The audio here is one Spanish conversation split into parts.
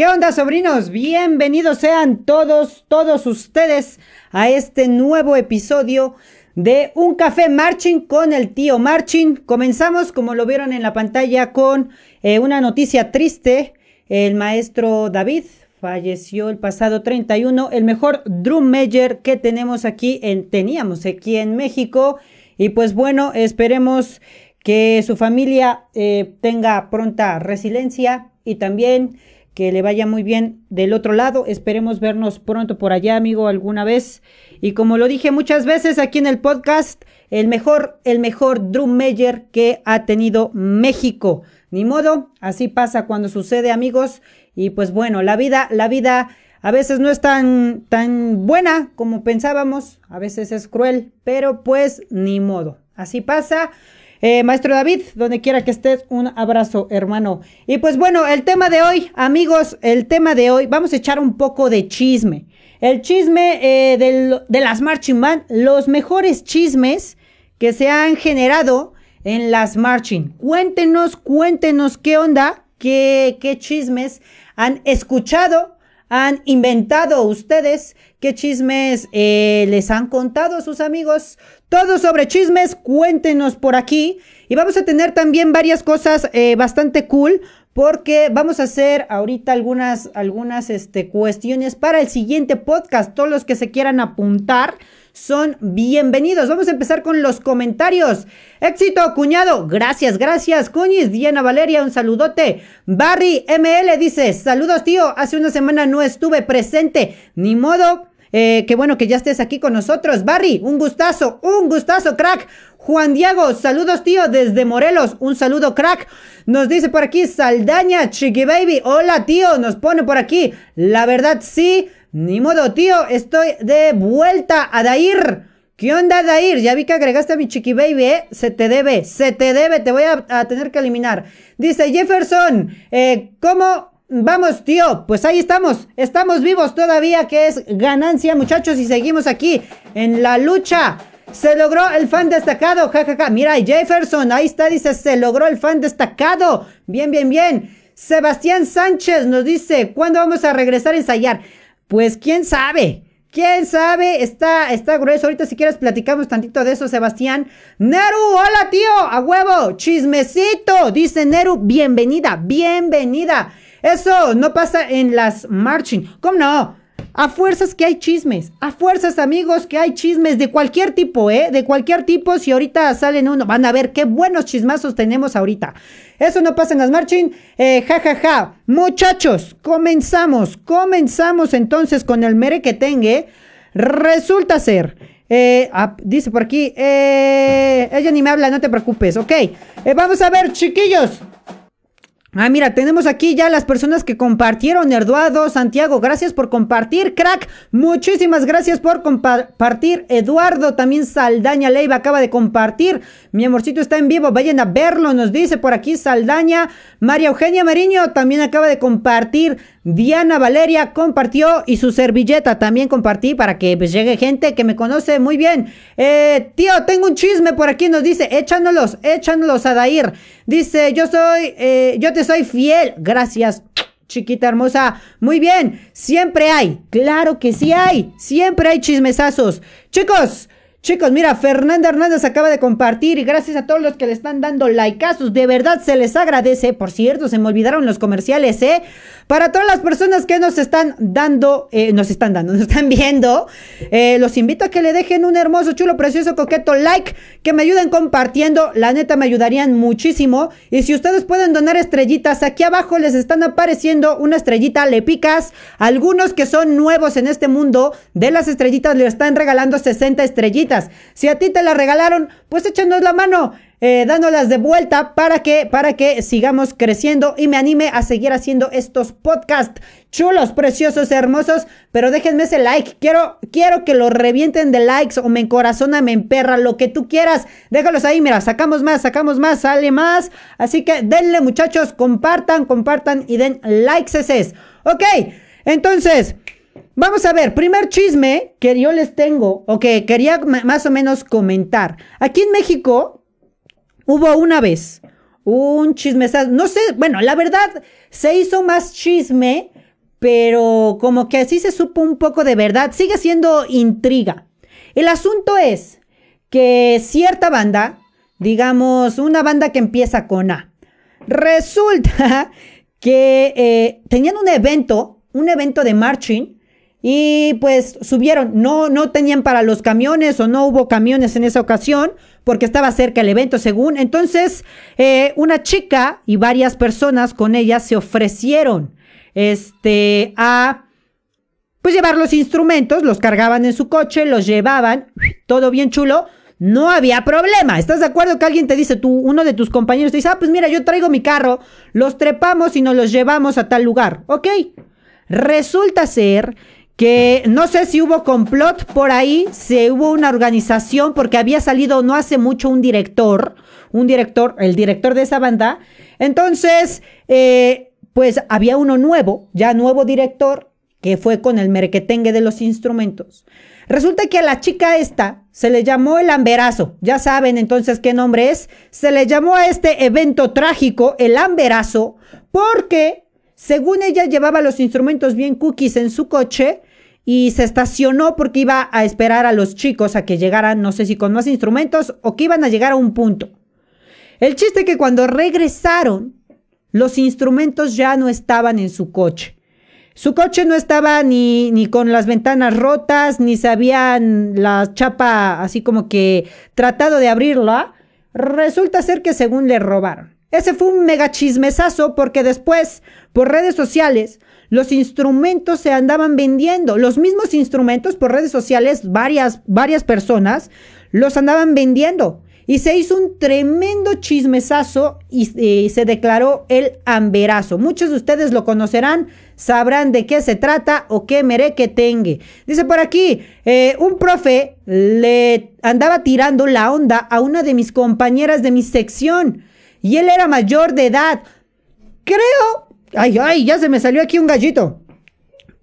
¿Qué onda, sobrinos? Bienvenidos sean todos, todos ustedes a este nuevo episodio de Un Café Marching con el tío Marching. Comenzamos, como lo vieron en la pantalla, con eh, una noticia triste. El maestro David falleció el pasado 31, el mejor drum major que tenemos aquí en, teníamos aquí en México. Y pues bueno, esperemos que su familia eh, tenga pronta resiliencia y también que le vaya muy bien del otro lado. Esperemos vernos pronto por allá, amigo, alguna vez. Y como lo dije muchas veces aquí en el podcast, el mejor, el mejor drum major que ha tenido México. Ni modo, así pasa cuando sucede, amigos. Y pues bueno, la vida, la vida a veces no es tan, tan buena como pensábamos, a veces es cruel, pero pues ni modo. Así pasa. Eh, Maestro David, donde quiera que estés, un abrazo, hermano. Y pues bueno, el tema de hoy, amigos, el tema de hoy, vamos a echar un poco de chisme. El chisme eh, de las Marching Band, los mejores chismes que se han generado en las Marching. Cuéntenos, cuéntenos qué onda, qué, qué chismes han escuchado, han inventado ustedes, qué chismes eh, les han contado sus amigos. Todo sobre chismes, cuéntenos por aquí. Y vamos a tener también varias cosas eh, bastante cool. Porque vamos a hacer ahorita algunas, algunas este, cuestiones para el siguiente podcast. Todos los que se quieran apuntar son bienvenidos. Vamos a empezar con los comentarios. Éxito, cuñado. Gracias, gracias. Cuñis, Diana Valeria, un saludote. Barry ML dice, saludos tío. Hace una semana no estuve presente. Ni modo. Eh, qué bueno que ya estés aquí con nosotros. Barry, un gustazo, un gustazo, crack. Juan Diego, saludos tío desde Morelos, un saludo crack. Nos dice por aquí Saldaña, Chiqui Baby, hola tío, nos pone por aquí. La verdad sí, ni modo tío, estoy de vuelta a Dair. ¿Qué onda, Dair? Ya vi que agregaste a mi chiqui baby, ¿eh? Se te debe, se te debe, te voy a, tener que eliminar. Dice Jefferson, eh, ¿cómo Vamos, tío, pues ahí estamos. Estamos vivos todavía, que es ganancia, muchachos, y seguimos aquí en la lucha. Se logró el fan destacado, jajaja. Ja, ja. Mira, Jefferson, ahí está, dice, se logró el fan destacado. Bien, bien, bien. Sebastián Sánchez nos dice, ¿cuándo vamos a regresar a ensayar? Pues quién sabe. ¿Quién sabe? Está, está grueso. Ahorita si quieres platicamos tantito de eso, Sebastián. Neru, hola tío, a huevo, chismecito. Dice Neru, bienvenida, bienvenida. Eso no pasa en las marching. ¿Cómo no? A fuerzas que hay chismes. A fuerzas, amigos, que hay chismes de cualquier tipo, ¿eh? De cualquier tipo. Si ahorita salen uno, van a ver qué buenos chismazos tenemos ahorita. Eso no pasa en las marching. Eh, ja, ja, ja. Muchachos, comenzamos. Comenzamos entonces con el mere que tenga. Resulta ser. Eh, dice por aquí. Eh, ella ni me habla, no te preocupes. Ok. Vamos a ver, chiquillos. Ah, mira, tenemos aquí ya las personas que compartieron. Eduardo, Santiago, gracias por compartir, crack. Muchísimas gracias por compartir. Eduardo, también Saldaña Leiva acaba de compartir. Mi amorcito está en vivo, vayan a verlo, nos dice por aquí Saldaña. María Eugenia Mariño también acaba de compartir. Diana Valeria compartió y su servilleta también compartí para que pues, llegue gente que me conoce muy bien. Eh, tío, tengo un chisme por aquí, nos dice, échanos, échanos a Dair. Dice, yo soy, eh, yo te soy fiel. Gracias, chiquita hermosa. Muy bien, siempre hay, claro que sí hay, siempre hay chismesazos. Chicos, Chicos, mira, Fernanda Hernández acaba de compartir y gracias a todos los que le están dando likeazos, de verdad se les agradece. Por cierto, se me olvidaron los comerciales, ¿eh? Para todas las personas que nos están dando, eh, nos están dando, nos están viendo, eh, los invito a que le dejen un hermoso, chulo, precioso, coqueto like, que me ayuden compartiendo, la neta me ayudarían muchísimo. Y si ustedes pueden donar estrellitas, aquí abajo les están apareciendo una estrellita, le picas. Algunos que son nuevos en este mundo de las estrellitas le están regalando 60 estrellitas. Si a ti te la regalaron, pues échanos la mano eh, dándolas de vuelta para que, para que sigamos creciendo y me anime a seguir haciendo estos podcasts chulos, preciosos, hermosos. Pero déjenme ese like. Quiero, quiero que lo revienten de likes o me encorazona, me emperra, lo que tú quieras. Déjalos ahí, mira, sacamos más, sacamos más, sale más. Así que denle, muchachos, compartan, compartan y den likes ese. Ok, entonces. Vamos a ver, primer chisme que yo les tengo o que quería más o menos comentar. Aquí en México Hubo una vez un chisme, no sé, bueno, la verdad se hizo más chisme pero como que así se supo un poco de verdad. Sigue siendo intriga. El asunto es que cierta banda, digamos, una banda que empieza con A, resulta que eh, tenían un evento, un evento de marching, y pues subieron, no, no tenían para los camiones o no hubo camiones en esa ocasión porque estaba cerca el evento según. Entonces, eh, una chica y varias personas con ella se ofrecieron este, a pues llevar los instrumentos, los cargaban en su coche, los llevaban, todo bien chulo, no había problema. ¿Estás de acuerdo que alguien te dice, tú, uno de tus compañeros te dice, ah, pues mira, yo traigo mi carro, los trepamos y nos los llevamos a tal lugar? Ok. Resulta ser que no sé si hubo complot por ahí, si hubo una organización, porque había salido no hace mucho un director, un director, el director de esa banda. Entonces, eh, pues había uno nuevo, ya nuevo director, que fue con el merquetengue de los instrumentos. Resulta que a la chica esta se le llamó el amberazo. Ya saben entonces qué nombre es. Se le llamó a este evento trágico el amberazo porque, según ella, llevaba los instrumentos bien cookies en su coche y se estacionó porque iba a esperar a los chicos a que llegaran, no sé si con más instrumentos o que iban a llegar a un punto. El chiste que cuando regresaron, los instrumentos ya no estaban en su coche. Su coche no estaba ni, ni con las ventanas rotas, ni se habían la chapa así como que tratado de abrirla. Resulta ser que según le robaron. Ese fue un mega chismesazo porque después, por redes sociales, los instrumentos se andaban vendiendo. Los mismos instrumentos por redes sociales, varias, varias personas los andaban vendiendo. Y se hizo un tremendo chismesazo y, se declaró el amberazo. Muchos de ustedes lo conocerán, sabrán de qué se trata o qué mereque tenga. Dice por aquí, eh, un profe le andaba tirando la onda a una de mis compañeras de mi sección y él era mayor de edad. Creo Ay, ay, ya se me salió aquí un gallito.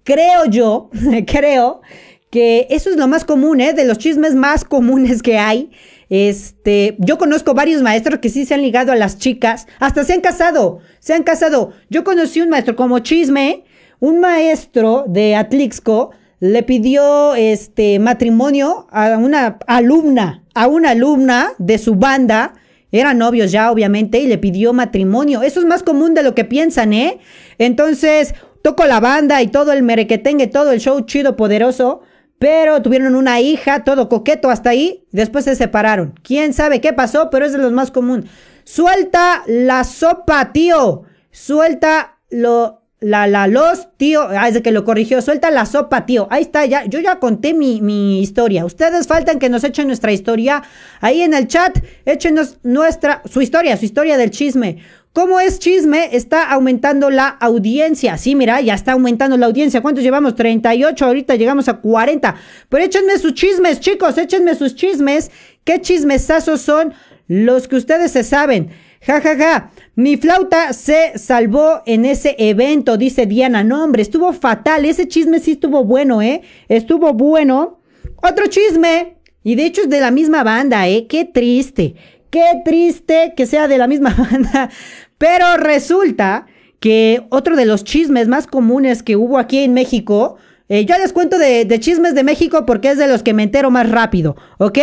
Creo yo, creo que eso es lo más común, ¿eh? De los chismes más comunes que hay. Este, yo conozco varios maestros que sí se han ligado a las chicas, hasta se han casado, se han casado. Yo conocí un maestro como chisme, un maestro de Atlixco le pidió este matrimonio a una alumna, a una alumna de su banda eran novios ya, obviamente, y le pidió matrimonio. Eso es más común de lo que piensan, ¿eh? Entonces, tocó la banda y todo el merequetengue, todo el show chido, poderoso. Pero tuvieron una hija, todo coqueto hasta ahí. Después se separaron. Quién sabe qué pasó, pero es de los más común. Suelta la sopa, tío. Suelta lo, la, la, los, tío, ah, es de que lo corrigió, suelta la sopa, tío. Ahí está, ya, yo ya conté mi, mi, historia. Ustedes faltan que nos echen nuestra historia. Ahí en el chat, échenos nuestra, su historia, su historia del chisme. ¿Cómo es chisme? Está aumentando la audiencia. Sí, mira, ya está aumentando la audiencia. ¿Cuántos llevamos? 38, ahorita llegamos a 40. Pero échenme sus chismes, chicos, échenme sus chismes. ¿Qué chismesazos son los que ustedes se saben? Ja, ja, ja. Mi flauta se salvó en ese evento, dice Diana. No, hombre, estuvo fatal. Ese chisme sí estuvo bueno, ¿eh? Estuvo bueno. Otro chisme. Y de hecho es de la misma banda, ¿eh? Qué triste. Qué triste que sea de la misma banda. Pero resulta que otro de los chismes más comunes que hubo aquí en México, eh, yo les cuento de, de, chismes de México porque es de los que me entero más rápido, ¿ok?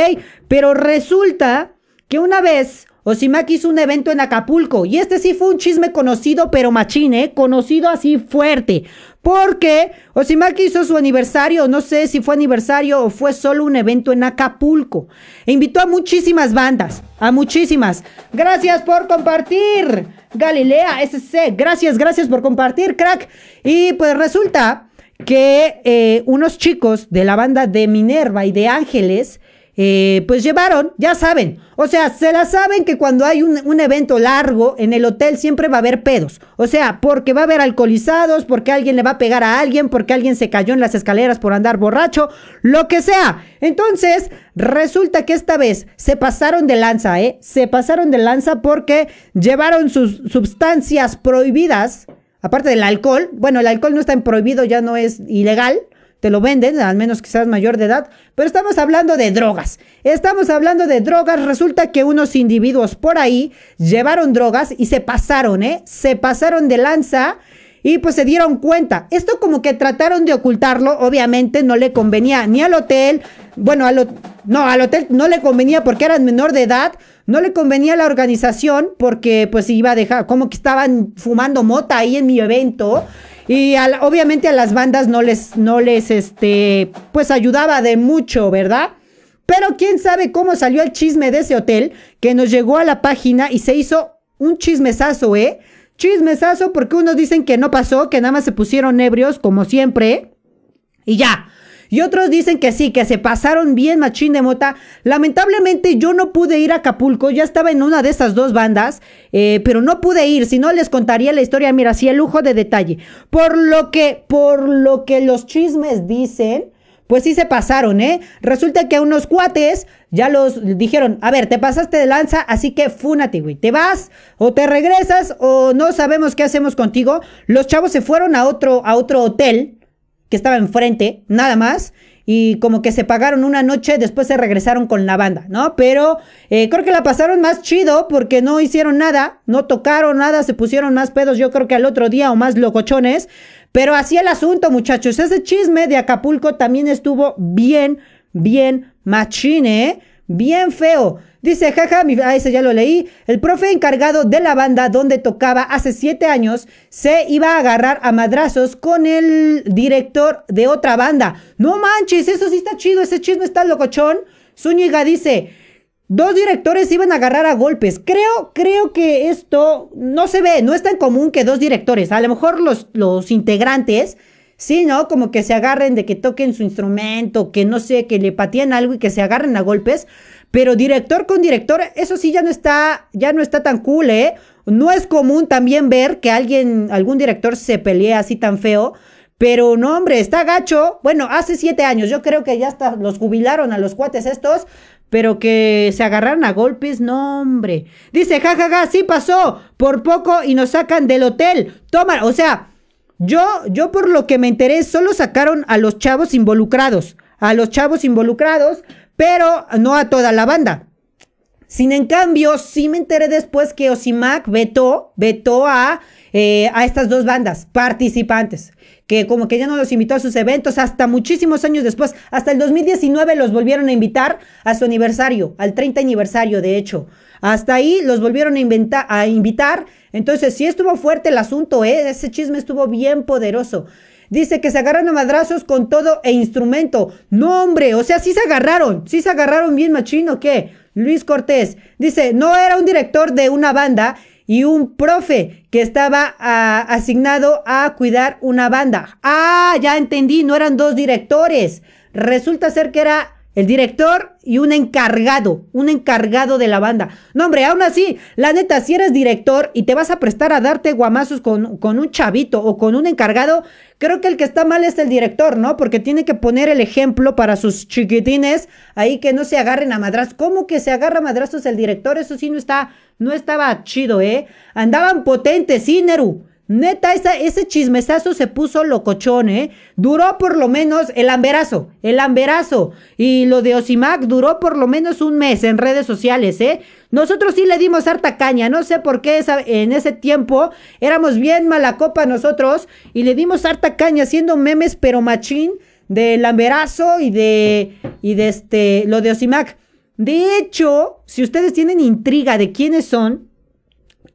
Pero resulta que una vez Osimaki hizo un evento en Acapulco y este sí fue un chisme conocido, pero machine, ¿eh? conocido así fuerte. Porque Osimaki hizo su aniversario, no sé si fue aniversario o fue solo un evento en Acapulco. E invitó a muchísimas bandas, a muchísimas. Gracias por compartir, Galilea SC. Gracias, gracias por compartir, crack. Y pues resulta que eh, unos chicos de la banda de Minerva y de Ángeles eh, pues llevaron, ya saben, o sea, se la saben que cuando hay un, evento largo en el hotel siempre va a haber pedos, o sea, porque va a haber alcoholizados, porque alguien le va a pegar a alguien, porque alguien se cayó en las escaleras por andar borracho, lo que sea. Entonces, resulta que esta vez se pasaron de lanza, ¿eh? Se pasaron de lanza porque llevaron sus sustancias prohibidas, aparte del alcohol, bueno, el alcohol no está en prohibido, ya no es ilegal, te lo venden, al menos que seas mayor de edad, pero estamos hablando de drogas. Estamos hablando de drogas. Resulta que unos individuos por ahí llevaron drogas y se pasaron, ¿eh? Se pasaron de lanza y pues se dieron cuenta. Esto como que trataron de ocultarlo, obviamente no le convenía ni al hotel, bueno, al, no, al hotel no le convenía porque eran menor de edad, no le convenía a la organización porque pues iba a dejar, como que estaban fumando mota ahí en mi evento. Y obviamente a las bandas no les, no les, este, pues ayudaba de mucho, ¿verdad? Pero quién sabe cómo salió el chisme de ese hotel que nos llegó a la página y se hizo un chismesazo, ¿eh? Chismesazo porque unos dicen que no pasó, que nada más se pusieron ebrios, como siempre. Y ya. Y otros dicen que sí, que se pasaron bien machín de mota. Lamentablemente yo no pude ir a Acapulco, ya estaba en una de esas dos bandas, eh, pero no pude ir, si no les contaría la historia, mira, así el lujo de detalle. Por lo que, por lo que los chismes dicen, pues sí se pasaron, ¿eh? Resulta que a unos cuates ya los dijeron, a ver, te pasaste de lanza, así que fúnate, güey. Te vas o te regresas o no sabemos qué hacemos contigo. Los chavos se fueron a otro, a otro hotel estaba enfrente, nada más. Y como que se pagaron una noche, después se regresaron con la banda, ¿no? Pero eh, creo que la pasaron más chido porque no hicieron nada, no tocaron nada, se pusieron más pedos, yo creo que al otro día o más locochones. Pero así el asunto, muchachos. Ese chisme de Acapulco también estuvo bien, bien machine, ¿eh? Bien feo. Dice, jaja, mi, ah, ese ya lo leí. El profe encargado de la banda donde tocaba hace siete años se iba a agarrar a madrazos con el director de otra banda. No manches, eso sí está chido, ese chisme está locochón. Zúñiga dice, Dos directores iban a agarrar a golpes. Creo, creo que esto no se ve, no es tan común que dos directores. A lo mejor los, los integrantes, sí, ¿no? Como que se agarren de que toquen su instrumento, que no sé, que le pateen algo y que se agarren a golpes. Pero director con director, eso sí ya no está, ya no está tan cool, ¿eh? No es común también ver que alguien, algún director se pelee así tan feo. Pero no, hombre, está gacho. Bueno, hace siete años, yo creo que ya hasta los jubilaron a los cuates estos. Pero que se agarraron a golpes, no, hombre. Dice, jajaja, ja, ja, sí pasó. Por poco y nos sacan del hotel. Toma, o sea, yo, yo por lo que me enteré, solo sacaron a los chavos involucrados. A los chavos involucrados, pero no a toda la banda. Sin en cambio, sí me enteré después que Osimac vetó, vetó a, eh, a estas dos bandas participantes que como que ya no los invitó a sus eventos hasta muchísimos años después, hasta el 2019 los volvieron a invitar a su aniversario, al 30 aniversario de hecho. Hasta ahí los volvieron a, a invitar. Entonces, sí estuvo fuerte el asunto, ¿eh? ese chisme estuvo bien poderoso. Dice que se agarran a madrazos con todo e instrumento. No, hombre, o sea, sí se agarraron, sí se agarraron bien machino, ¿qué? Luis Cortés dice, no era un director de una banda y un profe que estaba ah, asignado a cuidar una banda. Ah, ya entendí, no eran dos directores. Resulta ser que era el director y un encargado, un encargado de la banda. No, hombre, aún así, la neta, si eres director y te vas a prestar a darte guamazos con, con, un chavito o con un encargado, creo que el que está mal es el director, ¿no? Porque tiene que poner el ejemplo para sus chiquitines ahí que no se agarren a madrazos. ¿Cómo que se agarra a madrazos el director? Eso sí no está, no estaba chido, ¿eh? Andaban potentes, sí, Neru. Neta, ese chismesazo se puso locochón, ¿eh? Duró por lo menos el amberazo, el amberazo. Y lo de Osimac duró por lo menos un mes en redes sociales, ¿eh? Nosotros sí le dimos harta caña, no sé por qué en ese tiempo éramos bien mala copa nosotros y le dimos harta caña haciendo memes pero machín del amberazo y de, y de este, lo de Osimac. De hecho, si ustedes tienen intriga de quiénes son,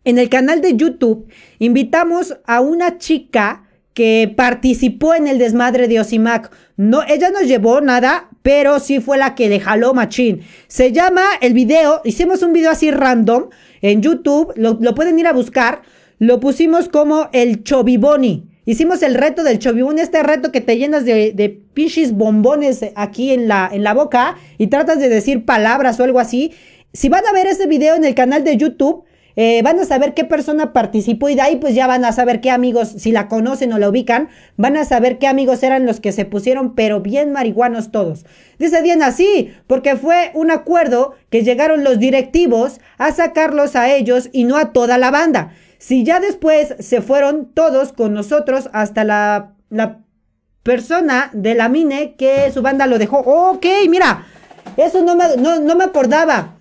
en el canal de YouTube invitamos a una chica que participó en el desmadre de Osimac. No, ella no llevó nada, pero sí fue la que le jaló machín. Se llama el video, hicimos un video así random en YouTube, lo, pueden ir a buscar. Lo pusimos como el Choviboni. Hicimos el reto del Choviboni, este reto que te llenas de, pinches bombones aquí en la, en la boca y tratas de decir palabras o algo así. Si van a ver ese video en el canal de YouTube, eh, van a saber qué persona participó y de ahí pues ya van a saber qué amigos, si la conocen o la ubican, van a saber qué amigos eran los que se pusieron, pero bien marihuanos todos. Dice Diana, sí, porque fue un acuerdo que llegaron los directivos a sacarlos a ellos y no a toda la banda. Si ya después se fueron todos con nosotros hasta la, la persona de la mine que su banda lo dejó. Ok, mira, eso no me, no, no me acordaba.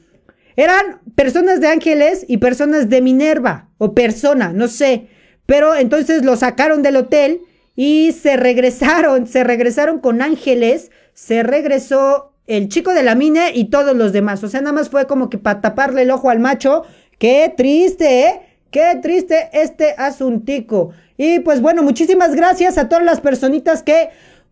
Eran personas de ángeles y personas de Minerva, o persona, no sé. pero entonces lo sacaron del hotel y se regresaron, se regresaron con ángeles, se regresó el chico de la mina y todos los demás. O sea, nada más fue como que para taparle el ojo al macho. Qué triste, ¿eh? Qué triste este asuntico. Y pues bueno, muchísimas gracias a todas las personitas que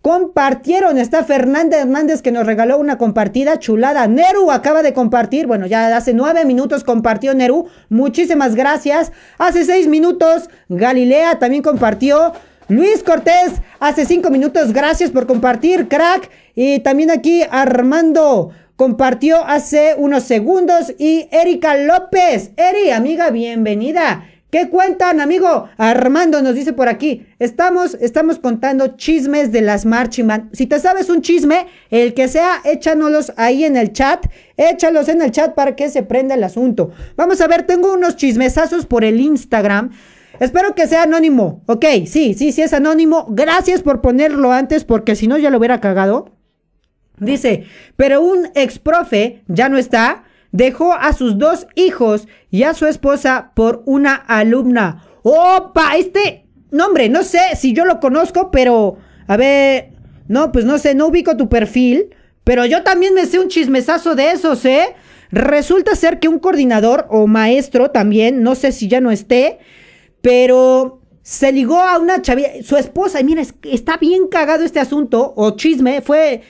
compartieron. Está Fernanda Hernández que nos regaló una compartida chulada. Neru acaba de compartir. Bueno, ya hace nueve minutos compartió Neru. Muchísimas gracias. Hace seis minutos Galilea también compartió. Luis Cortés, hace cinco minutos, gracias por compartir, crack. Y también aquí Armando compartió hace unos segundos. Y Erika López, Eri, amiga, bienvenida. ¿Qué cuentan, amigo? Armando nos dice por aquí. Estamos, estamos contando chismes de las marching Si te sabes un chisme, el que sea, échanos ahí en el chat. Échalos en el chat para que se prenda el asunto. Vamos a ver, tengo unos chismesazos por el Instagram. Espero que sea anónimo. Ok, sí, sí, sí es anónimo. Gracias por ponerlo antes porque si no ya lo hubiera cagado. Dice, pero un ex profe ya no está. Dejó a sus dos hijos y a su esposa por una alumna. ¡Opa! Este nombre, no sé si yo lo conozco, pero a ver, no, pues no sé, no ubico tu perfil, pero yo también me sé un chismesazo de esos, ¿eh? Resulta ser que un coordinador o maestro también, no sé si ya no esté, pero se ligó a una chavilla, su esposa, y mira, está bien cagado este asunto, o chisme, fue,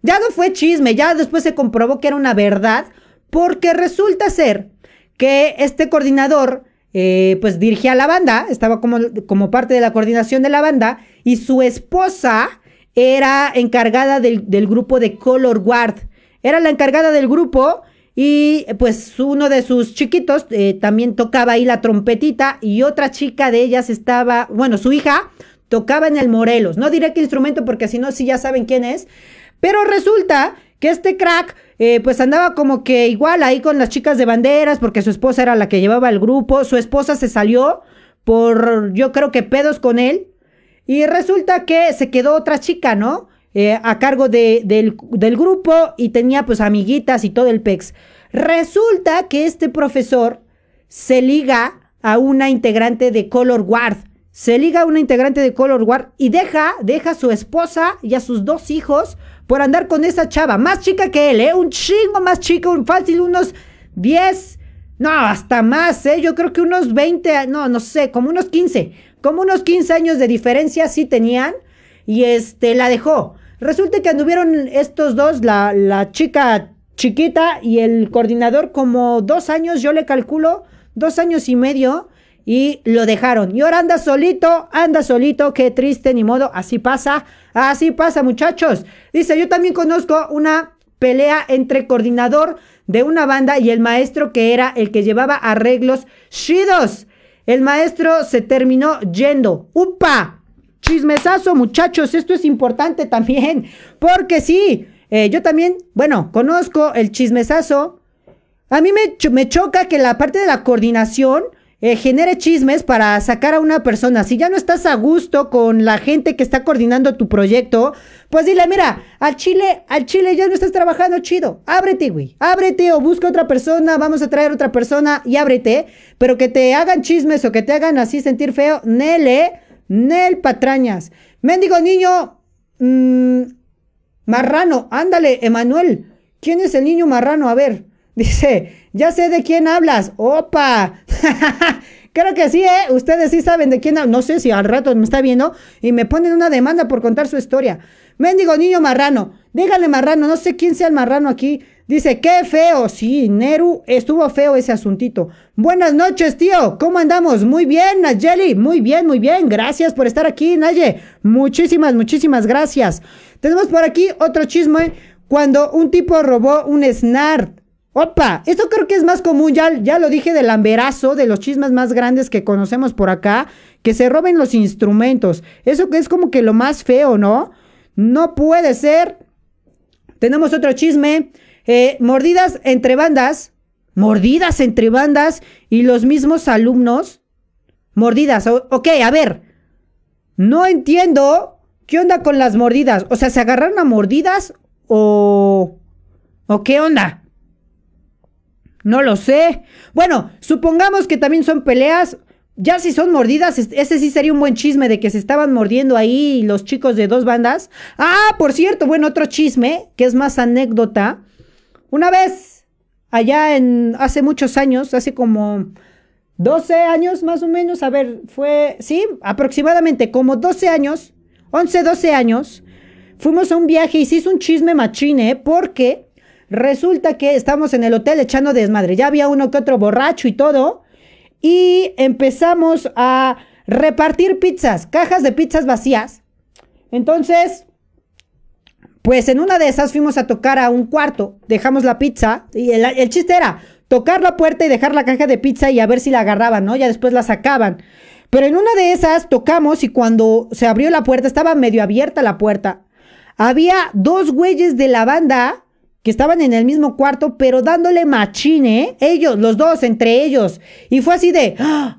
ya no fue chisme, ya después se comprobó que era una verdad, porque resulta ser que este coordinador, eh, pues dirigía la banda, estaba como, como parte de la coordinación de la banda, y su esposa era encargada del, del grupo de Color Guard, era la encargada del grupo, y pues uno de sus chiquitos eh, también tocaba ahí la trompetita y otra chica de ellas estaba, bueno, su hija tocaba en el Morelos. No diré qué instrumento porque si no, sí ya saben quién es. Pero resulta que este crack eh, pues andaba como que igual ahí con las chicas de banderas porque su esposa era la que llevaba el grupo. Su esposa se salió por yo creo que pedos con él. Y resulta que se quedó otra chica, ¿no? Eh, a cargo de, del, grupo y tenía pues amiguitas y todo el pex. Resulta que este profesor se liga a una integrante de Color Guard. Se liga a una integrante de Color Guard y deja, deja a su esposa y a sus dos hijos por andar con esa chava. Más chica que él, ¿eh? Un chingo más chica, un fácil, unos 10, no, hasta más, ¿eh? Yo creo que unos 20, no, no sé, como unos 15. Como unos 15 años de diferencia sí tenían. Y este, la dejó. Resulta que anduvieron estos dos, la, la chica chiquita y el coordinador como dos años, yo le calculo, dos años y medio, y lo dejaron. Y ahora anda solito, anda solito, qué triste, ni modo, así pasa, así pasa muchachos. Dice, yo también conozco una pelea entre coordinador de una banda y el maestro que era el que llevaba arreglos chidos. El maestro se terminó yendo. ¡Upa! Chismesazo, muchachos, esto es importante también, porque sí, eh, yo también, bueno, conozco el chismesazo. A mí me, me choca que la parte de la coordinación eh, genere chismes para sacar a una persona. Si ya no estás a gusto con la gente que está coordinando tu proyecto, pues dile, mira, al Chile, al Chile ya no estás trabajando chido. Ábrete, güey. Ábrete o busca otra persona, vamos a traer otra persona y ábrete. Pero que te hagan chismes o que te hagan así sentir feo, nele Nel patrañas. Mendigo niño. Mmm, marrano. Ándale, Emanuel. ¿Quién es el niño marrano? A ver. Dice, ya sé de quién hablas. ¡Opa! Creo que sí, ¿eh? Ustedes sí saben de quién hablo. No sé si al rato me está viendo y me ponen una demanda por contar su historia. Mendigo niño marrano. Dígale marrano. No sé quién sea el marrano aquí. Dice, qué feo. Sí, Neru, estuvo feo ese asuntito. Buenas noches, tío. ¿Cómo andamos? Muy bien, Nayeli. Muy bien, muy bien. Gracias por estar aquí, Naye. Muchísimas, muchísimas gracias. Tenemos por aquí otro chisme. Cuando un tipo robó un SNART. Opa, esto creo que es más común, ya, ya lo dije del amberazo, de los chismes más grandes que conocemos por acá, que se roben los instrumentos. Eso que es como que lo más feo, ¿no? No puede ser. Tenemos otro chisme. Eh, mordidas entre bandas, mordidas entre bandas y los mismos alumnos. Mordidas, ok, a ver, no entiendo qué onda con las mordidas. O sea, ¿se agarraron a mordidas o... o qué onda? No lo sé. Bueno, supongamos que también son peleas ya si son mordidas, ese sí sería un buen chisme de que se estaban mordiendo ahí los chicos de dos bandas. Ah, por cierto, bueno, otro chisme, que es más anécdota. Una vez, allá en, hace muchos años, hace como 12 años más o menos, a ver, fue, sí, aproximadamente como 12 años, 11, 12 años, fuimos a un viaje y se hizo un chisme machine, porque resulta que estamos en el hotel echando desmadre. Ya había uno que otro borracho y todo y empezamos a repartir pizzas, cajas de pizzas vacías. Entonces, pues en una de esas fuimos a tocar a un cuarto, dejamos la pizza y el, chiste era tocar la puerta y dejar la caja de pizza y a ver si la agarraban, ¿no? Ya después la sacaban. Pero en una de esas tocamos y cuando se abrió la puerta, estaba medio abierta la puerta. Había dos güeyes de la banda que estaban en el mismo cuarto, pero dándole machine, ellos, los dos, entre ellos. Y fue así de... ¡ah!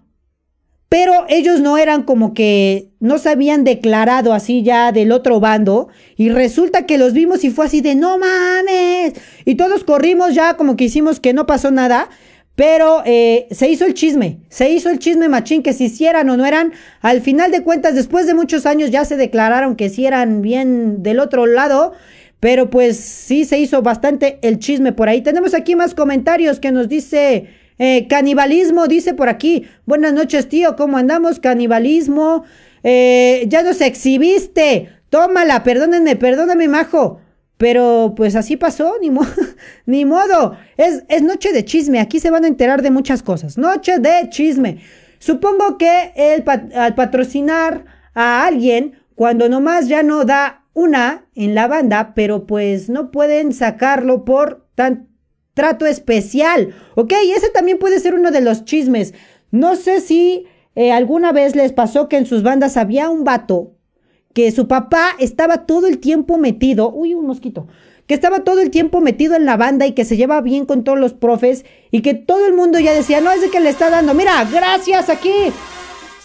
Pero ellos no eran como que no se habían declarado así ya del otro bando. Y resulta que los vimos y fue así de no mames. Y todos corrimos ya como que hicimos que no pasó nada. Pero eh, se hizo el chisme, se hizo el chisme machín que si hicieran o no eran. Al final de cuentas, después de muchos años ya se declararon que si eran bien del otro lado. Pero pues sí se hizo bastante el chisme por ahí. Tenemos aquí más comentarios que nos dice eh, canibalismo, dice por aquí. Buenas noches, tío, ¿cómo andamos? Canibalismo. Eh, ya nos exhibiste. Tómala, perdónenme, perdóname, majo. Pero pues así pasó, ni, ni modo. Es, es noche de chisme, aquí se van a enterar de muchas cosas. Noche de chisme. Supongo que el al patrocinar a alguien, cuando nomás ya no da una en la banda, pero pues no pueden sacarlo por tan trato especial. Ok, ese también puede ser uno de los chismes. No sé si eh, alguna vez les pasó que en sus bandas había un vato que su papá estaba todo el tiempo metido. Uy, un mosquito. Que estaba todo el tiempo metido en la banda y que se lleva bien con todos los profes y que todo el mundo ya decía, no es de que le está dando. Mira, gracias aquí,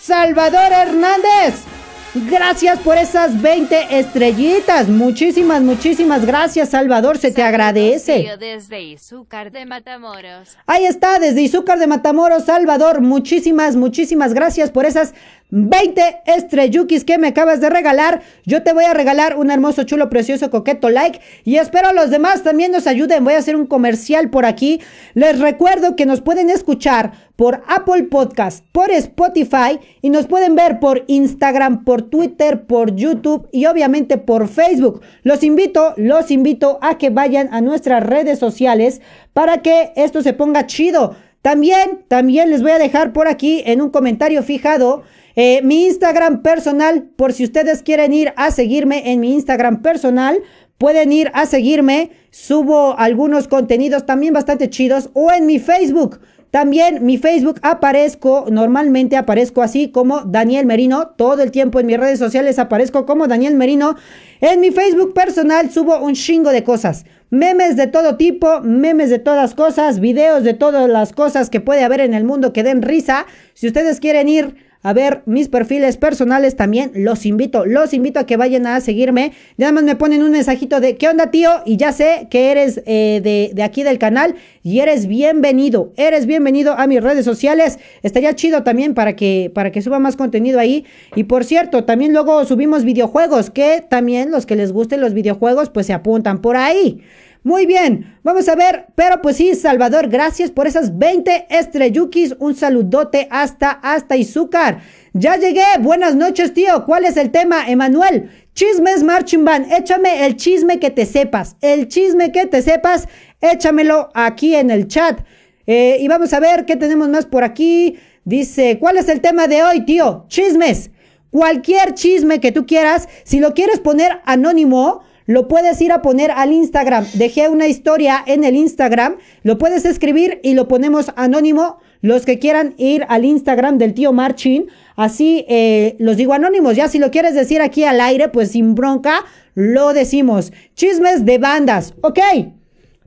Salvador Hernández. Gracias por esas 20 estrellitas. Muchísimas, muchísimas gracias, Salvador. Se te agradece. Desde Izúcar de Matamoros. Ahí está, desde Izúcar de Matamoros, Salvador. Muchísimas, muchísimas gracias por esas 20 estrellukis que me acabas de regalar. Yo te voy a regalar un hermoso, chulo, precioso, coqueto like. Y espero los demás también nos ayuden. Voy a hacer un comercial por aquí. Les recuerdo que nos pueden escuchar por Apple Podcast, por Spotify y nos pueden ver por Instagram, por Twitter, por YouTube y obviamente por Facebook. Los invito, los invito a que vayan a nuestras redes sociales para que esto se ponga chido. También, también les voy a dejar por aquí en un comentario fijado eh, mi Instagram personal, por si ustedes quieren ir a seguirme en mi Instagram personal, pueden ir a seguirme. Subo algunos contenidos también bastante chidos. O en mi Facebook. También mi Facebook aparezco, normalmente aparezco así como Daniel Merino. Todo el tiempo en mis redes sociales aparezco como Daniel Merino. En mi Facebook personal subo un chingo de cosas. Memes de todo tipo, memes de todas cosas, videos de todas las cosas que puede haber en el mundo que den risa. Si ustedes quieren ir a ver mis perfiles personales también, los invito, los invito a que vayan a seguirme. Nada más me ponen un mensajito de ¿qué onda tío? Y ya sé que eres eh, de, de, aquí del canal y eres bienvenido, eres bienvenido a mis redes sociales. Estaría chido también para que, para que suba más contenido ahí. Y por cierto, también luego subimos videojuegos, que también los que les gusten los videojuegos pues se apuntan por ahí. Muy bien, vamos a ver, pero pues sí, Salvador, gracias por esas 20 estrellukis. Un saludote hasta, hasta Izúcar. Ya llegué, buenas noches, tío. ¿Cuál es el tema, Emanuel? Chismes Marching Band, échame el chisme que te sepas. El chisme que te sepas, échamelo aquí en el chat. Eh, y vamos a ver qué tenemos más por aquí. Dice, ¿cuál es el tema de hoy, tío? Chismes. Cualquier chisme que tú quieras, si lo quieres poner anónimo, lo puedes ir a poner al Instagram. Dejé una historia en el Instagram, lo puedes escribir y lo ponemos anónimo. Los que quieran ir al Instagram del tío Marchin, así eh, los digo anónimos. Ya si lo quieres decir aquí al aire, pues sin bronca, lo decimos. Chismes de bandas, ok.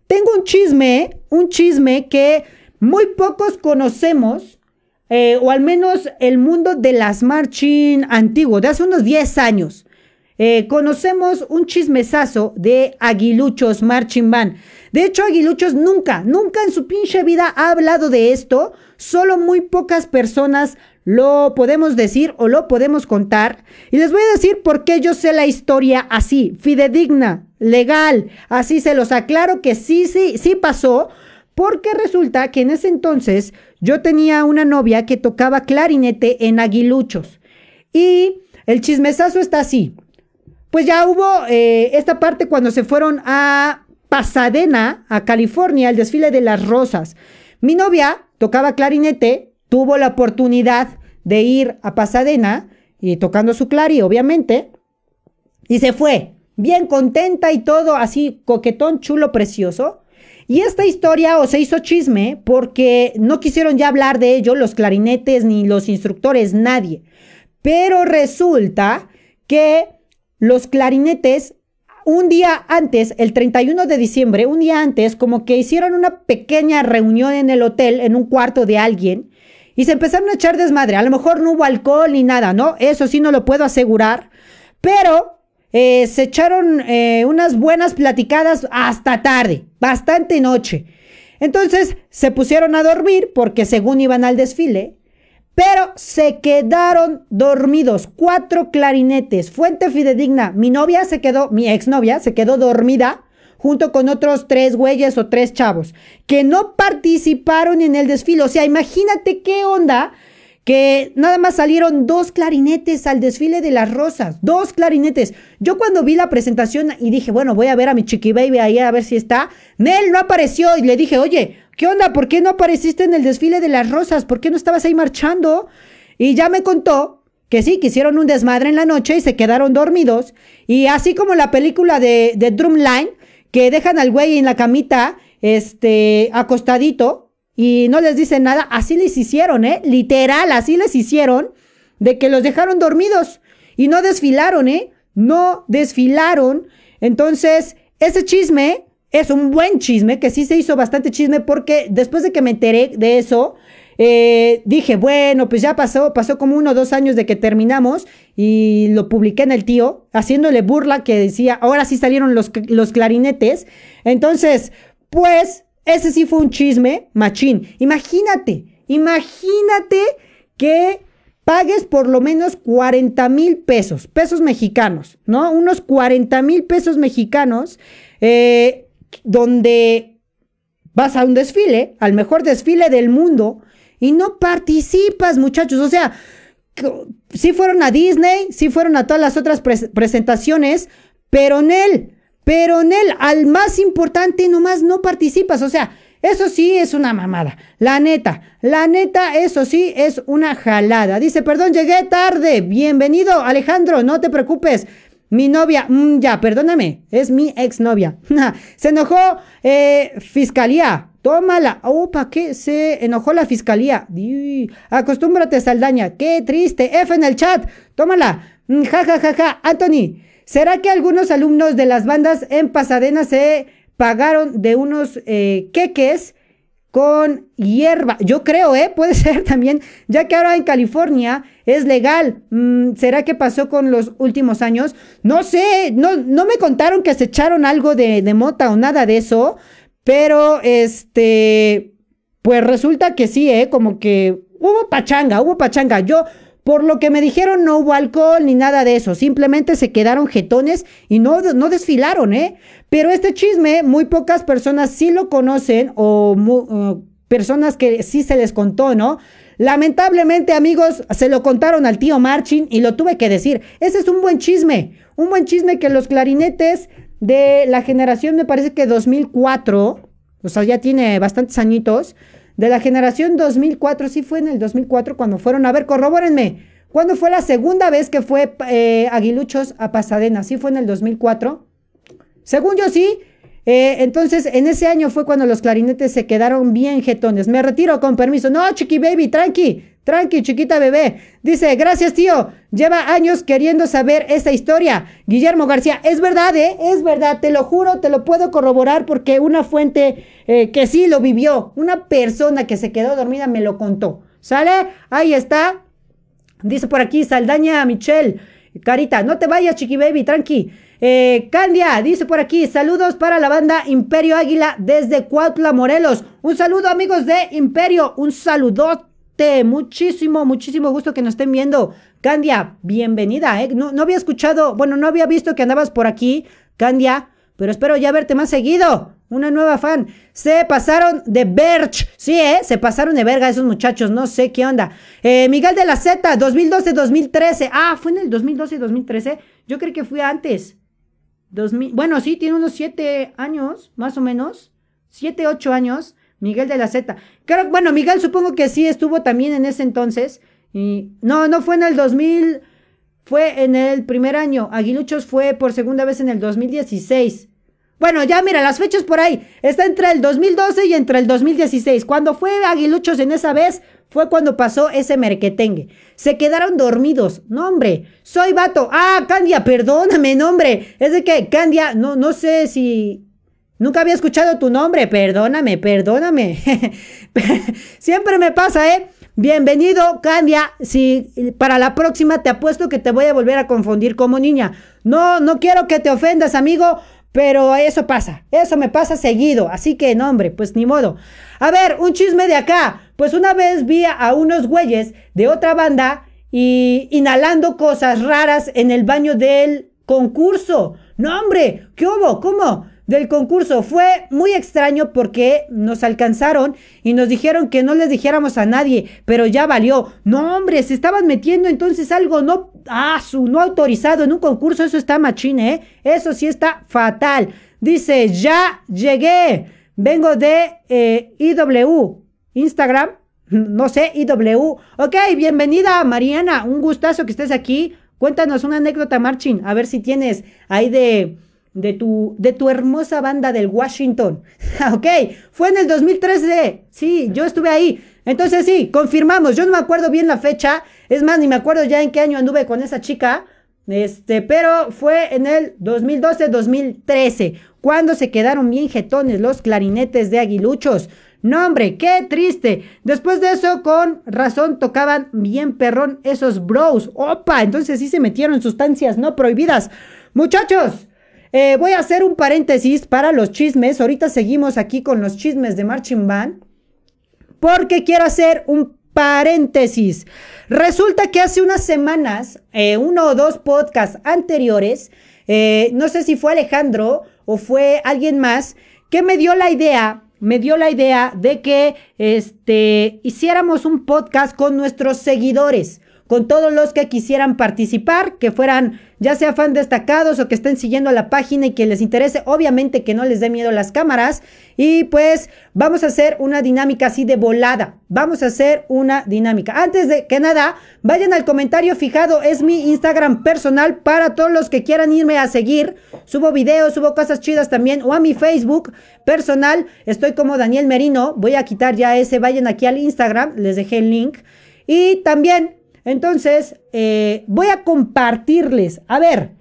Tengo un chisme, un chisme que muy pocos conocemos. Eh, o al menos el mundo de las marching antiguo, de hace unos 10 años. Eh, conocemos un chismesazo de Aguiluchos Marching Band. De hecho, Aguiluchos nunca, nunca en su pinche vida ha hablado de esto. Solo muy pocas personas lo podemos decir o lo podemos contar. Y les voy a decir por qué yo sé la historia así, fidedigna, legal. Así se los aclaro que sí, sí, sí pasó. Porque resulta que en ese entonces yo tenía una novia que tocaba clarinete en aguiluchos. Y el chismesazo está así. Pues ya hubo eh, esta parte cuando se fueron a Pasadena, a California, el desfile de las rosas. Mi novia tocaba clarinete, tuvo la oportunidad de ir a Pasadena y tocando su clari, obviamente, y se fue, bien contenta y todo así, coquetón, chulo, precioso. Y esta historia o se hizo chisme porque no quisieron ya hablar de ello los clarinetes ni los instructores, nadie. Pero resulta que los clarinetes un día antes, el 31 de diciembre, un día antes, como que hicieron una pequeña reunión en el hotel, en un cuarto de alguien, y se empezaron a echar desmadre. A lo mejor no hubo alcohol ni nada, ¿no? Eso sí no lo puedo asegurar, pero eh, se echaron eh, unas buenas platicadas hasta tarde, bastante noche. Entonces se pusieron a dormir porque según iban al desfile, pero se quedaron dormidos. Cuatro clarinetes. Fuente fidedigna. Mi novia se quedó, mi exnovia se quedó dormida junto con otros tres güeyes o tres chavos que no participaron en el desfile. O sea, imagínate qué onda que nada más salieron dos clarinetes al desfile de las rosas, dos clarinetes. Yo cuando vi la presentación y dije, bueno, voy a ver a mi chiqui baby ahí a ver si está, Nel no apareció y le dije, oye, ¿qué onda? ¿Por qué no apareciste en el desfile de las rosas? ¿Por qué no estabas ahí marchando? Y ya me contó que sí, que hicieron un desmadre en la noche y se quedaron dormidos. Y así como la película de, de Drumline, que dejan al güey en la camita, este, acostadito, y no les dicen nada, así les hicieron, ¿eh? Literal, así les hicieron, de que los dejaron dormidos y no desfilaron, ¿eh? No desfilaron. Entonces, ese chisme es un buen chisme, que sí se hizo bastante chisme porque después de que me enteré de eso, eh, dije, bueno, pues ya pasó, pasó como uno o dos años de que terminamos y lo publiqué en el tío, haciéndole burla que decía, ahora sí salieron los, los clarinetes. Entonces, pues ese sí fue un chisme machín. Imagínate, imagínate que pagues por lo menos 40 mil pesos, pesos mexicanos, ¿no? Unos 40 mil pesos mexicanos, eh, donde vas a un desfile, al mejor desfile del mundo, y no participas, muchachos. O sea, sí fueron a Disney, sí fueron a todas las otras presentaciones, pero en él pero en él, al más importante, nomás no participas. O sea, eso sí es una mamada. La neta, la neta, eso sí es una jalada. Dice, perdón, llegué tarde. Bienvenido, Alejandro, no te preocupes. Mi novia, mm, ya, perdóname, es mi exnovia. se enojó eh, fiscalía. Tómala. Opa, ¿qué? Se enojó la fiscalía. acostúmbrate, Saldaña. Qué triste. F en el chat. Tómala. Mm, ja, ja, ja, ja. Anthony, ¿Será que algunos alumnos de las bandas en Pasadena se pagaron de unos eh, queques con hierba? Yo creo, ¿eh? Puede ser también, ya que ahora en California es legal. Mm, ¿Será que pasó con los últimos años? No sé, no, no me contaron que se echaron algo de, de mota o nada de eso, pero este, pues resulta que sí, ¿eh? Como que hubo pachanga, hubo pachanga. Yo por lo que me dijeron, no hubo alcohol ni nada de eso. Simplemente se quedaron jetones y no, no desfilaron, ¿eh? Pero este chisme, muy pocas personas sí lo conocen o personas que sí se les contó, ¿no? Lamentablemente, amigos, se lo contaron al tío Marchin y lo tuve que decir. Ese es un buen chisme. Un buen chisme que los clarinetes de la generación, me parece que 2004, o sea, ya tiene bastantes añitos de la generación 2004, sí fue en el 2004 cuando fueron, a ver, corrobórenme, ¿cuándo fue la segunda vez que fue eh, Aguiluchos a Pasadena? ¿Sí fue en el 2004? Según yo sí, eh, entonces en ese año fue cuando los clarinetes se quedaron bien jetones. Me retiro con permiso. No, chiqui baby, tranqui. Tranqui, chiquita bebé. Dice, gracias tío. Lleva años queriendo saber esta historia. Guillermo García, es verdad, ¿eh? Es verdad, te lo juro, te lo puedo corroborar porque una fuente eh, que sí lo vivió, una persona que se quedó dormida me lo contó. ¿Sale? Ahí está. Dice por aquí Saldaña Michelle. Carita, no te vayas, chiqui baby, tranqui. Eh, Candia, dice por aquí, saludos para la banda Imperio Águila desde Cuautla, Morelos. Un saludo, amigos de Imperio, un saludo saludarte. Muchísimo, muchísimo gusto que nos estén viendo. Candia, bienvenida, ¿eh? No, no había escuchado, bueno, no había visto que andabas por aquí, Candia, pero espero ya verte más seguido. Una nueva fan. Se pasaron de Berch. Sí, ¿eh? Se pasaron de verga esos muchachos. No sé qué onda. Eh, Miguel de la Z, 2012-2013. Ah, fue en el 2012-2013. Yo creo que fui antes. 2000, bueno, sí, tiene unos 7 años, más o menos. 7, 8 años. Miguel de la Z. Creo, bueno, Miguel supongo que sí estuvo también en ese entonces. Y, no, no fue en el 2000. Fue en el primer año. Aguiluchos fue por segunda vez en el 2016. Bueno, ya mira, las fechas por ahí. Está entre el 2012 y entre el 2016. Cuando fue Aguiluchos en esa vez, fue cuando pasó ese merquetengue. Se quedaron dormidos. No, hombre. Soy vato. Ah, Candia, perdóname, nombre. Es de que, Candia, no, no sé si. Nunca había escuchado tu nombre. Perdóname, perdóname. Siempre me pasa, ¿eh? Bienvenido, Candia. Si para la próxima te apuesto que te voy a volver a confundir como niña. No, no quiero que te ofendas, amigo. Pero eso pasa, eso me pasa seguido, así que no, hombre, pues ni modo. A ver, un chisme de acá. Pues una vez vi a unos güeyes de otra banda y inhalando cosas raras en el baño del concurso. No, hombre, ¿qué hubo? ¿Cómo? Del concurso. Fue muy extraño porque nos alcanzaron y nos dijeron que no les dijéramos a nadie, pero ya valió. No, hombre, se estaban metiendo entonces algo no, ah, su, no autorizado en un concurso. Eso está machine, ¿eh? Eso sí está fatal. Dice, ya llegué. Vengo de eh, IW, Instagram, no sé, IW. Ok, bienvenida Mariana, un gustazo que estés aquí. Cuéntanos una anécdota, Marchin, a ver si tienes ahí de de tu, de tu hermosa banda del Washington. ok, fue en el 2013. Sí, yo estuve ahí. Entonces sí, confirmamos. Yo no me acuerdo bien la fecha. Es más, ni me acuerdo ya en qué año anduve con esa chica. Este, pero fue en el 2012-2013. Cuando se quedaron bien jetones los clarinetes de aguiluchos. No, hombre, qué triste. Después de eso, con razón, tocaban bien perrón esos bros. Opa, entonces sí se metieron sustancias no prohibidas. Muchachos, eh, voy a hacer un paréntesis para los chismes. Ahorita seguimos aquí con los chismes de Marching Band. Porque quiero hacer un paréntesis. Resulta que hace unas semanas, eh, uno o dos podcasts anteriores, eh, no sé si fue Alejandro o fue alguien más, que me dio la idea, me dio la idea de que este, hiciéramos un podcast con nuestros seguidores con todos los que quisieran participar, que fueran ya sea fan destacados o que estén siguiendo la página y que les interese, obviamente que no les dé miedo las cámaras. Y pues vamos a hacer una dinámica así de volada. Vamos a hacer una dinámica. Antes de que nada, vayan al comentario fijado, es mi Instagram personal para todos los que quieran irme a seguir. Subo videos, subo cosas chidas también. O a mi Facebook personal, estoy como Daniel Merino. Voy a quitar ya ese, vayan aquí al Instagram, les dejé el link. Y también entonces, eh, voy a compartirles, a ver,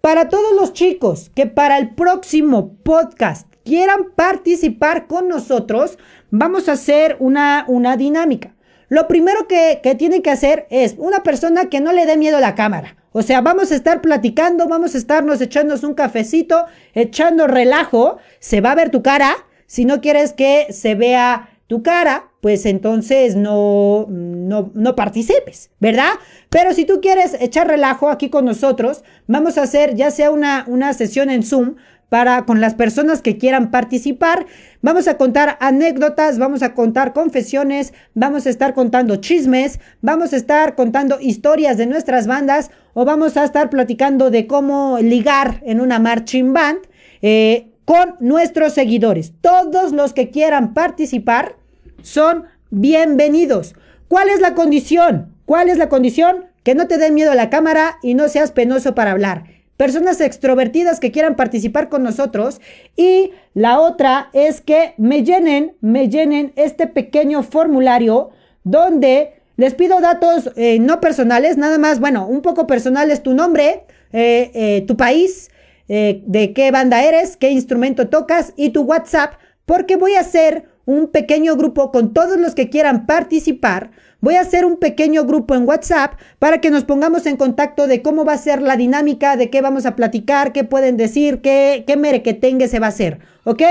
para todos los chicos que para el próximo podcast quieran participar con nosotros, vamos a hacer una, una dinámica. Lo primero que, que tienen que hacer es una persona que no le dé miedo a la cámara. O sea, vamos a estar platicando, vamos a estarnos echándonos un cafecito, echando relajo. Se va a ver tu cara. Si no quieres que se vea tu cara, pues entonces no, no, no, participes, ¿verdad? Pero si tú quieres echar relajo aquí con nosotros, vamos a hacer ya sea una, una sesión en Zoom para con las personas que quieran participar. Vamos a contar anécdotas, vamos a contar confesiones, vamos a estar contando chismes, vamos a estar contando historias de nuestras bandas o vamos a estar platicando de cómo ligar en una marching band eh, con nuestros seguidores. Todos los que quieran participar son bienvenidos. ¿Cuál es la condición? ¿Cuál es la condición? Que no te dé miedo a la cámara y no seas penoso para hablar. Personas extrovertidas que quieran participar con nosotros. Y la otra es que me llenen, me llenen este pequeño formulario donde les pido datos eh, no personales, nada más, bueno, un poco personales, tu nombre, eh, eh, tu país, de qué banda eres, qué instrumento tocas y tu WhatsApp, porque voy a hacer un pequeño grupo con todos los que quieran participar. Voy a hacer un pequeño grupo en WhatsApp para que nos pongamos en contacto de cómo va a ser la dinámica, de qué vamos a platicar, qué pueden decir, qué, qué merequetengue se va a hacer. ¿Ok?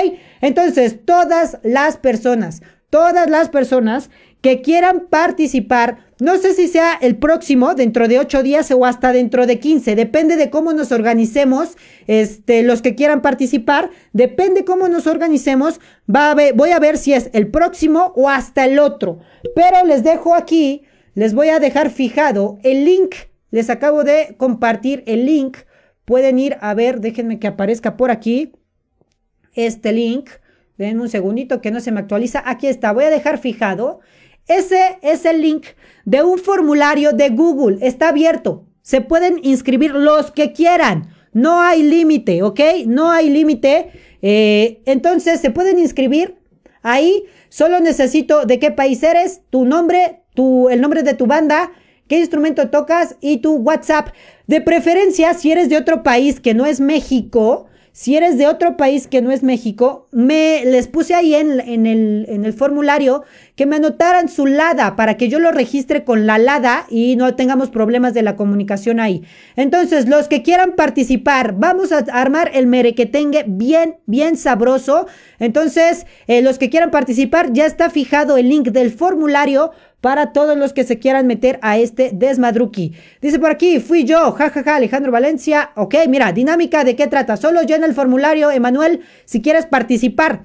Entonces, todas las personas, todas las personas que quieran participar. No sé si sea el próximo, dentro de 8 días o hasta dentro de 15. Depende de cómo nos organicemos. Este, los que quieran participar, depende cómo nos organicemos. Va a ver, voy a ver si es el próximo o hasta el otro. Pero les dejo aquí, les voy a dejar fijado el link. Les acabo de compartir el link. Pueden ir a ver, déjenme que aparezca por aquí este link. Denme un segundito que no se me actualiza. Aquí está, voy a dejar fijado. Ese es el link de un formulario de Google. Está abierto. Se pueden inscribir los que quieran. No hay límite, ¿ok? No hay límite. Eh, entonces se pueden inscribir ahí. Solo necesito de qué país eres, tu nombre, tu, el nombre de tu banda, qué instrumento tocas y tu WhatsApp. De preferencia, si eres de otro país que no es México, si eres de otro país que no es México, me les puse ahí en, el, formulario que me anotaran su LADA para que yo lo registre con la LADA y no tengamos problemas de la comunicación ahí. Entonces, los que quieran participar, vamos a armar el merequetengue bien, bien sabroso. Entonces, eh, los que quieran participar, ya está fijado el link del formulario para todos los que se quieran meter a este desmadruki. Dice por aquí, fui yo, jajaja, Alejandro Valencia. Ok, mira, dinámica, ¿de qué trata? Solo llena el formulario, Emanuel, si quieres participar.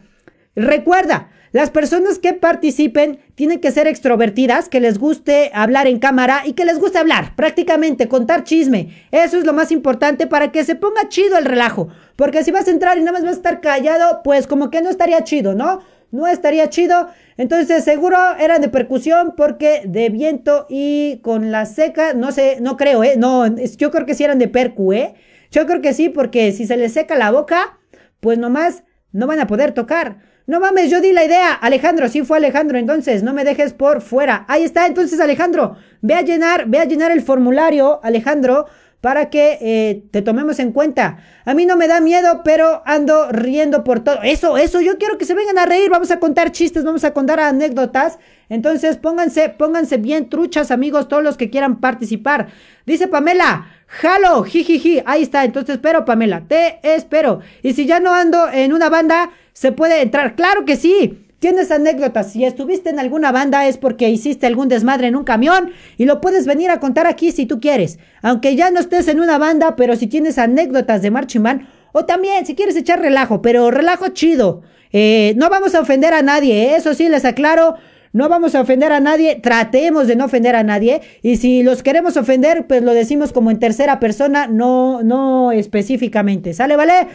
Recuerda, las personas que participen tienen que ser extrovertidas, que les guste hablar en cámara y que les guste hablar, prácticamente, contar chisme. Eso es lo más importante para que se ponga chido el relajo. Porque si vas a entrar y nada más vas a estar callado, pues como que no estaría chido, ¿no? No estaría chido. Entonces seguro eran de percusión porque de viento y con la seca, no sé, no creo, ¿eh? No, yo creo que sí eran de percu, ¿eh? Yo creo que sí porque si se les seca la boca, pues nomás no van a poder tocar. No mames, yo di la idea. Alejandro, sí fue Alejandro, entonces no me dejes por fuera. Ahí está, entonces Alejandro, ve a llenar, ve a llenar el formulario, Alejandro para que eh, te tomemos en cuenta. A mí no me da miedo, pero ando riendo por todo. Eso, eso, yo quiero que se vengan a reír. Vamos a contar chistes, vamos a contar anécdotas. Entonces, pónganse, pónganse bien truchas, amigos, todos los que quieran participar. Dice Pamela, jalo, jijiji. Ahí está, entonces espero, Pamela, te espero. Y si ya no ando en una banda, se puede entrar. Claro que sí. Tienes anécdotas, si estuviste en alguna banda es porque hiciste algún desmadre en un camión y lo puedes venir a contar aquí si tú quieres. Aunque ya no estés en una banda, pero si tienes anécdotas de marching o también si quieres echar relajo, pero relajo chido. Eh, no vamos a ofender a nadie, ¿eh? eso sí les aclaro. No vamos a ofender a nadie, tratemos de no ofender a nadie. Y si los queremos ofender, pues lo decimos como en tercera persona, no, no específicamente. ¿Sale, vale?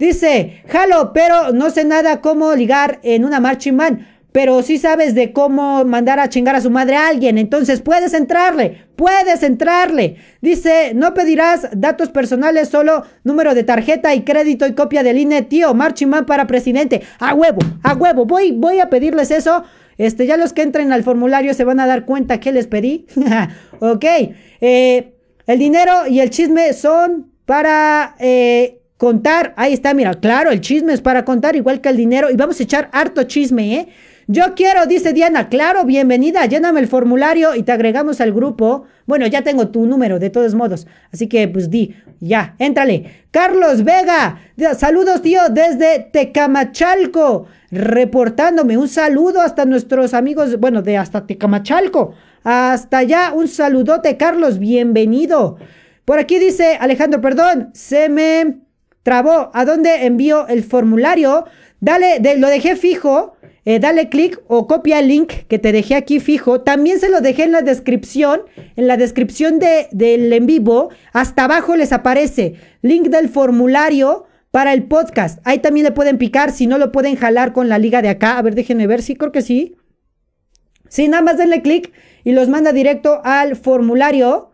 Dice, jalo, pero no sé nada cómo ligar en una marching. Pero sí sabes de cómo mandar a chingar a su madre a alguien. Entonces puedes entrarle. Puedes entrarle. Dice, no pedirás datos personales, solo número de tarjeta y crédito y copia del INE. Tío, marching man para presidente. A huevo, a huevo. Voy, voy a pedirles eso. Este, ya los que entren al formulario se van a dar cuenta que les pedí. ok. Eh, el dinero y el chisme son para... Eh, Contar, ahí está, mira, claro, el chisme es para contar igual que el dinero y vamos a echar harto chisme, ¿eh? Yo quiero, dice Diana, claro, bienvenida, lléname el formulario y te agregamos al grupo. Bueno, ya tengo tu número, de todos modos. Así que, pues di, ya, éntrale. Carlos Vega, saludos, tío, desde Tecamachalco, reportándome. Un saludo hasta nuestros amigos, bueno, de hasta Tecamachalco. Hasta allá, un saludote, Carlos, bienvenido. Por aquí dice Alejandro, perdón, se me trabó. ¿A dónde envío el formulario? Dale, lo dejé fijo. Eh, dale clic o copia el link que te dejé aquí fijo. También se lo dejé en la descripción. En la descripción de, del en vivo, hasta abajo les aparece link del formulario para el podcast. Ahí también le pueden picar. Si no, lo pueden jalar con la liga de acá. A ver, déjenme ver. Sí, creo que sí. Sí, nada más denle clic y los manda directo al formulario.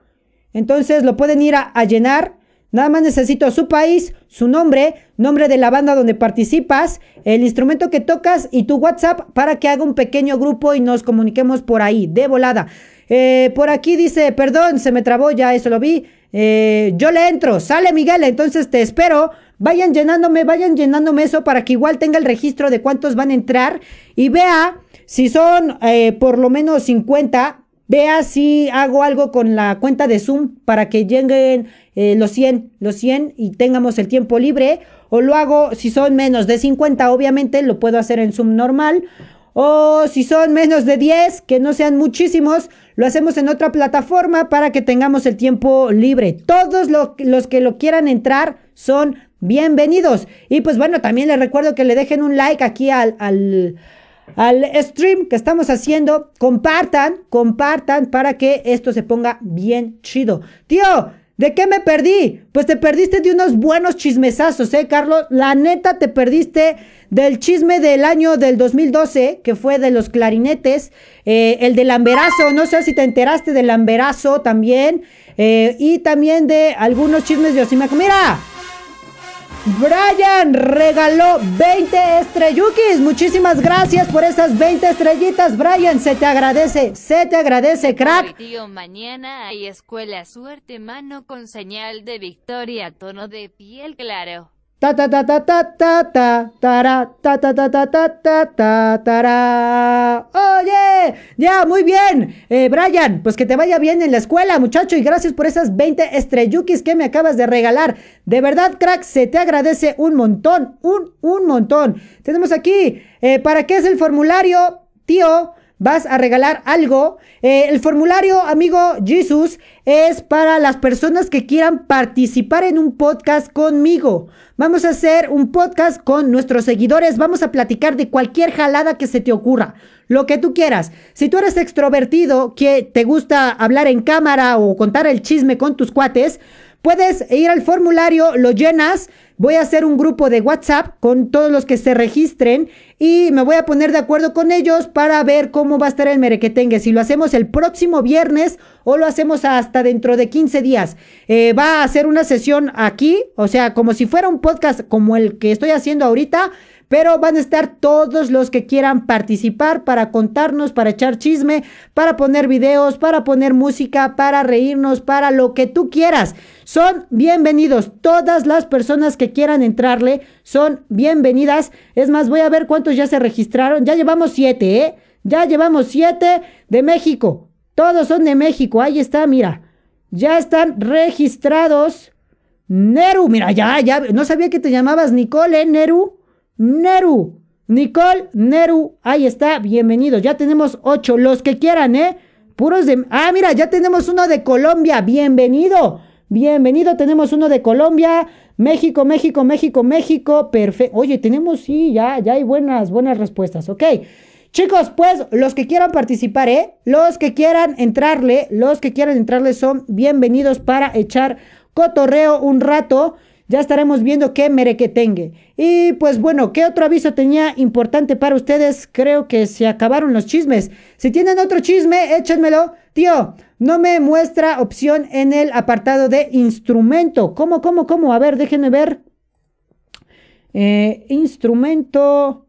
Entonces lo pueden ir a llenar Nada más necesito su país, su nombre, nombre de la banda donde participas, el instrumento que tocas y tu WhatsApp para que haga un pequeño grupo y nos comuniquemos por ahí, de volada. Eh, por aquí dice, perdón, se me trabó, ya eso lo vi. Eh, yo le entro, sale Miguel, entonces te espero. Vayan llenándome, vayan llenándome eso para que igual tenga el registro de cuántos van a entrar y vea si son eh, por lo menos 50 Vea si hago algo con la cuenta de Zoom para que lleguen eh, los 100, los 100 y tengamos el tiempo libre. O lo hago si son menos de 50, obviamente lo puedo hacer en Zoom normal. O si son menos de 10, que no sean muchísimos, lo hacemos en otra plataforma para que tengamos el tiempo libre. Todos los que lo quieran entrar son bienvenidos. Y pues bueno, también les recuerdo que le dejen un like aquí al, al, al stream que estamos haciendo. Compartan, compartan para que esto se ponga bien chido. Tío, ¿De qué me perdí? Pues te perdiste de unos buenos chismesazos, ¿eh, Carlos? La neta te perdiste del chisme del año del 2012, que fue de los clarinetes, eh, el del amberazo, no sé si te enteraste del amberazo también, eh, y también de algunos chismes de Osimac. ¡Mira! Brian regaló 20 estrellukis. Muchísimas gracias por esas 20 estrellitas, Brian. Se te agradece, se te agradece, crack. tío, mañana hay escuela suerte mano con señal de victoria, tono de piel claro. Ta ta ta ta ta ta ta ta ta ta ta ta ta ta ta Oye, ya, muy bien. Eh, Brian, pues que te vaya bien en la escuela, muchacho, y gracias por esas 20 estrellukis que me acabas de regalar. De verdad, crack, se te agradece un montón, un, un montón. Tenemos aquí, eh, ¿para qué es el formulario, tío? Vas a regalar algo. Eh, el formulario, amigo Jesus, es para las personas que quieran participar en un podcast conmigo. Vamos a hacer un podcast con nuestros seguidores. Vamos a platicar de cualquier jalada que se te ocurra. Lo que tú quieras. Si tú eres extrovertido, que te gusta hablar en cámara o contar el chisme con tus cuates, puedes ir al formulario, lo llenas Voy a hacer un grupo de WhatsApp con todos los que se registren y me voy a poner de acuerdo con ellos para ver cómo va a estar el merequetengue. Si lo hacemos el próximo viernes o lo hacemos hasta dentro de 15 días. Eh, va a hacer una sesión aquí, o sea, como si fuera un podcast como el que estoy haciendo ahorita pero van a estar todos los que quieran participar para contarnos, para echar chisme, para poner videos, para poner música, para reírnos, para lo que tú quieras. Son bienvenidos. Todas las personas que quieran entrarle son bienvenidas. Es más, voy a ver cuántos ya se registraron. Ya llevamos siete, ¿eh? Ya llevamos siete de México. Todos son de México. Ahí está, mira. Ya están registrados. Neru, mira, ya, ya. No sabía que te llamabas Nicole, ¿eh, Neru? Neru. Nicole, Neru, ahí está, bienvenido. Ya tenemos ocho, los que quieran, ¿eh? Puros de... Ah, mira, ya tenemos uno de Colombia, bienvenido. Bienvenido, tenemos uno de Colombia, México, México, México, México, perfecto. Oye, tenemos, sí, ya, ya hay buenas, buenas respuestas, ok. Chicos, pues los que quieran participar, ¿eh? Los que quieran entrarle, los que quieran entrarle son bienvenidos para echar cotorreo un rato. Ya estaremos viendo qué merequetengue. Y pues bueno, ¿qué otro aviso tenía importante para ustedes? Creo que se acabaron los chismes. Si tienen otro chisme, échenmelo. Tío, no me muestra opción en el apartado de instrumento. ¿Cómo, cómo, cómo? A ver, déjenme ver. Eh, instrumento